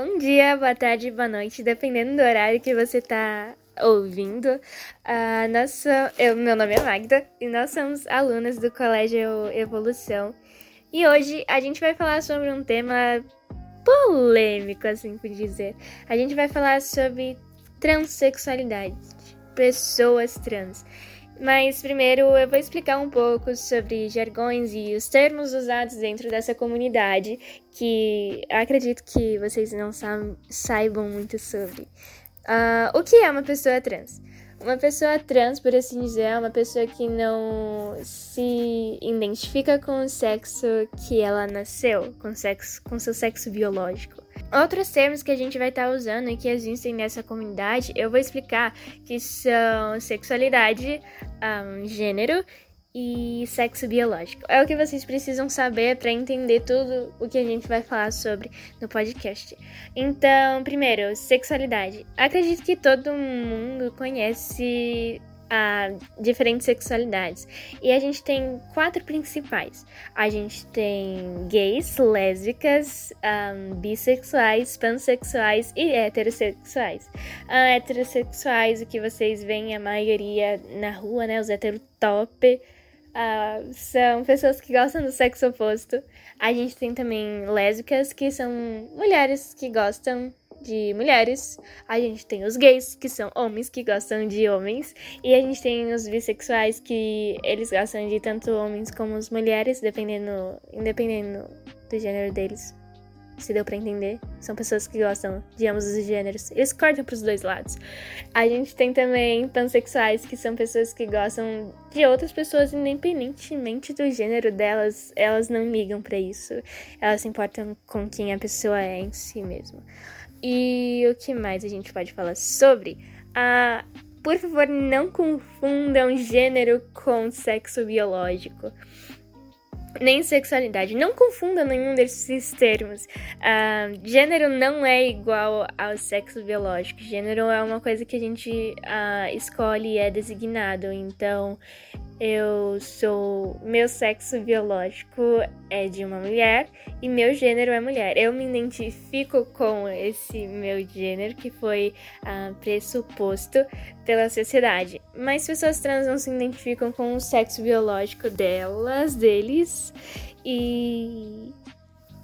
Bom dia, boa tarde, boa noite, dependendo do horário que você está ouvindo. Uh, nossa, eu, meu nome é Magda e nós somos alunas do Colégio Evolução. E hoje a gente vai falar sobre um tema polêmico, assim por dizer. A gente vai falar sobre transexualidade, pessoas trans. Mas primeiro eu vou explicar um pouco sobre jargões e os termos usados dentro dessa comunidade que acredito que vocês não saibam muito sobre. Uh, o que é uma pessoa trans? Uma pessoa trans, por assim dizer, é uma pessoa que não se identifica com o sexo que ela nasceu, com, sexo, com seu sexo biológico. Outros termos que a gente vai estar tá usando e que existem nessa comunidade, eu vou explicar que são sexualidade, um, gênero e sexo biológico. É o que vocês precisam saber para entender tudo o que a gente vai falar sobre no podcast. Então, primeiro, sexualidade. Acredito que todo mundo conhece a diferentes sexualidades. E a gente tem quatro principais. A gente tem gays, lésbicas, um, bissexuais, pansexuais e heterossexuais. Uh, heterossexuais, o que vocês veem a maioria na rua, né? Os heterotop. Uh, são pessoas que gostam do sexo oposto. A gente tem também lésbicas, que são mulheres que gostam de mulheres, a gente tem os gays, que são homens que gostam de homens, e a gente tem os bissexuais, que eles gostam de tanto homens como as mulheres, dependendo, independendo do gênero deles. Se deu pra entender, são pessoas que gostam de ambos os gêneros. Eles cortam pros dois lados. A gente tem também pansexuais, que são pessoas que gostam de outras pessoas, independentemente do gênero delas, elas não ligam para isso. Elas se importam com quem a pessoa é em si mesmo. E o que mais a gente pode falar sobre? Ah, por favor, não confundam gênero com sexo biológico. Nem sexualidade. Não confunda nenhum desses termos. Ah, gênero não é igual ao sexo biológico. Gênero é uma coisa que a gente ah, escolhe e é designado. Então, eu sou. Meu sexo biológico é de uma mulher e meu gênero é mulher. Eu me identifico com esse meu gênero que foi ah, pressuposto pela sociedade. Mas pessoas trans não se identificam com o sexo biológico delas, deles. E.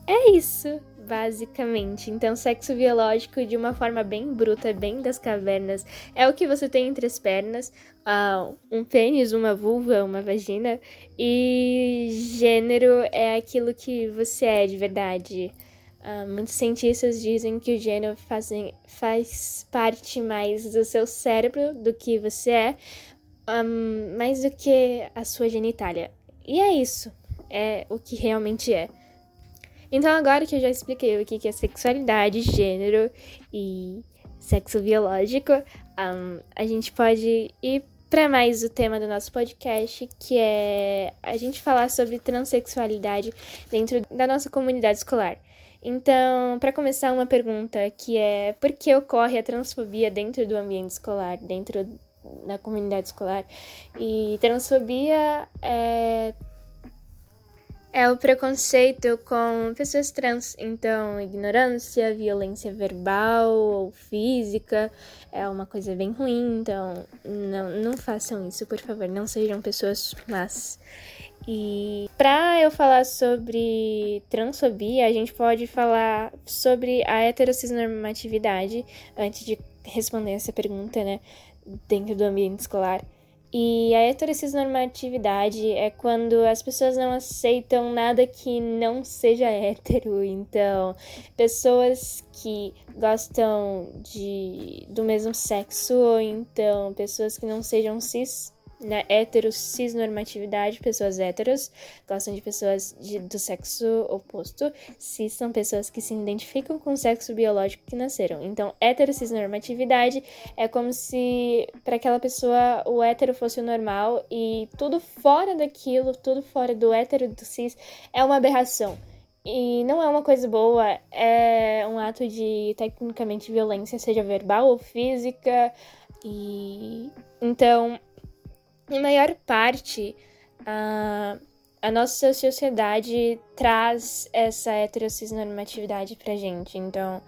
É isso basicamente. Então, sexo biológico, de uma forma bem bruta, bem das cavernas, é o que você tem entre as pernas: uh, um pênis, uma vulva, uma vagina, e gênero é aquilo que você é de verdade. Uh, muitos cientistas dizem que o gênero fazem, faz parte mais do seu cérebro do que você é, um, mais do que a sua genitália. E é isso, é o que realmente é. Então, agora que eu já expliquei o que é sexualidade, gênero e sexo biológico, um, a gente pode ir para mais o tema do nosso podcast, que é a gente falar sobre transexualidade dentro da nossa comunidade escolar. Então, para começar, uma pergunta que é por que ocorre a transfobia dentro do ambiente escolar, dentro da comunidade escolar? E transfobia é é o preconceito com pessoas trans. Então, ignorância, violência verbal ou física é uma coisa bem ruim. Então, não, não façam isso, por favor. Não sejam pessoas más. E para eu falar sobre transfobia, a gente pode falar sobre a heterossexualidade antes de responder essa pergunta, né, dentro do ambiente escolar. E a heterossexualidade é quando as pessoas não aceitam nada que não seja hétero. Então, pessoas que gostam de, do mesmo sexo, ou então pessoas que não sejam cis na né, hétero cisnormatividade, pessoas héteros gostam de pessoas de, do sexo oposto, cis são pessoas que se identificam com o sexo biológico que nasceram. Então, hétero cisnormatividade é como se para aquela pessoa o hétero fosse o normal e tudo fora daquilo, tudo fora do hétero do cis é uma aberração. E não é uma coisa boa, é um ato de tecnicamente violência, seja verbal ou física. E então em maior parte, uh, a nossa sociedade traz essa heterossexualidade pra gente. Então,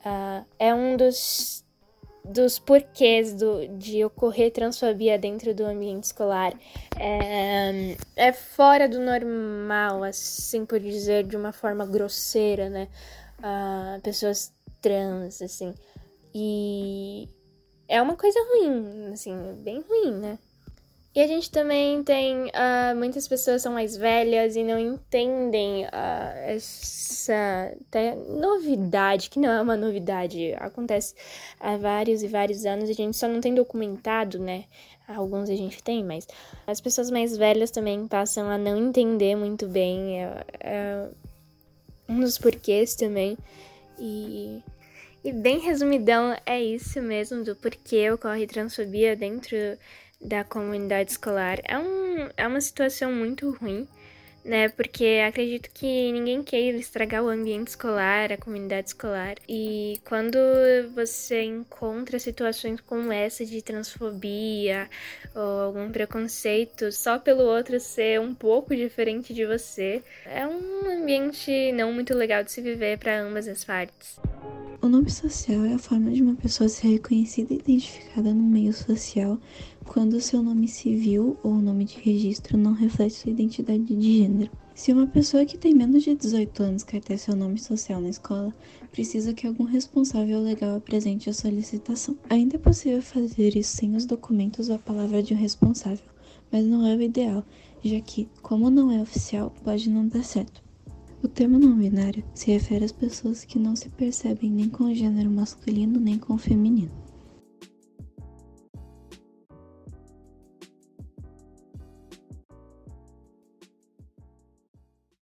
uh, é um dos, dos porquês do, de ocorrer transfobia dentro do ambiente escolar. É, é fora do normal, assim por dizer, de uma forma grosseira, né? Uh, pessoas trans, assim. E é uma coisa ruim, assim, bem ruim, né? E a gente também tem. Uh, muitas pessoas são mais velhas e não entendem uh, essa novidade, que não é uma novidade, acontece há vários e vários anos, a gente só não tem documentado, né? Alguns a gente tem, mas as pessoas mais velhas também passam a não entender muito bem. É, é um dos porquês também. E e bem resumidão, é isso mesmo do porquê ocorre transfobia dentro da comunidade escolar. É, um, é uma situação muito ruim, né? Porque acredito que ninguém queira estragar o ambiente escolar, a comunidade escolar. E quando você encontra situações como essa de transfobia ou algum preconceito só pelo outro ser um pouco diferente de você, é um ambiente não muito legal de se viver para ambas as partes. O nome social é a forma de uma pessoa ser reconhecida e identificada no meio social quando seu nome civil ou nome de registro não reflete sua identidade de gênero. Se uma pessoa que tem menos de 18 anos quer ter seu nome social na escola, precisa que algum responsável legal apresente a solicitação. Ainda é possível fazer isso sem os documentos ou a palavra de um responsável, mas não é o ideal, já que, como não é oficial, pode não dar certo. O termo não binário se refere às pessoas que não se percebem nem com o gênero masculino nem com o feminino.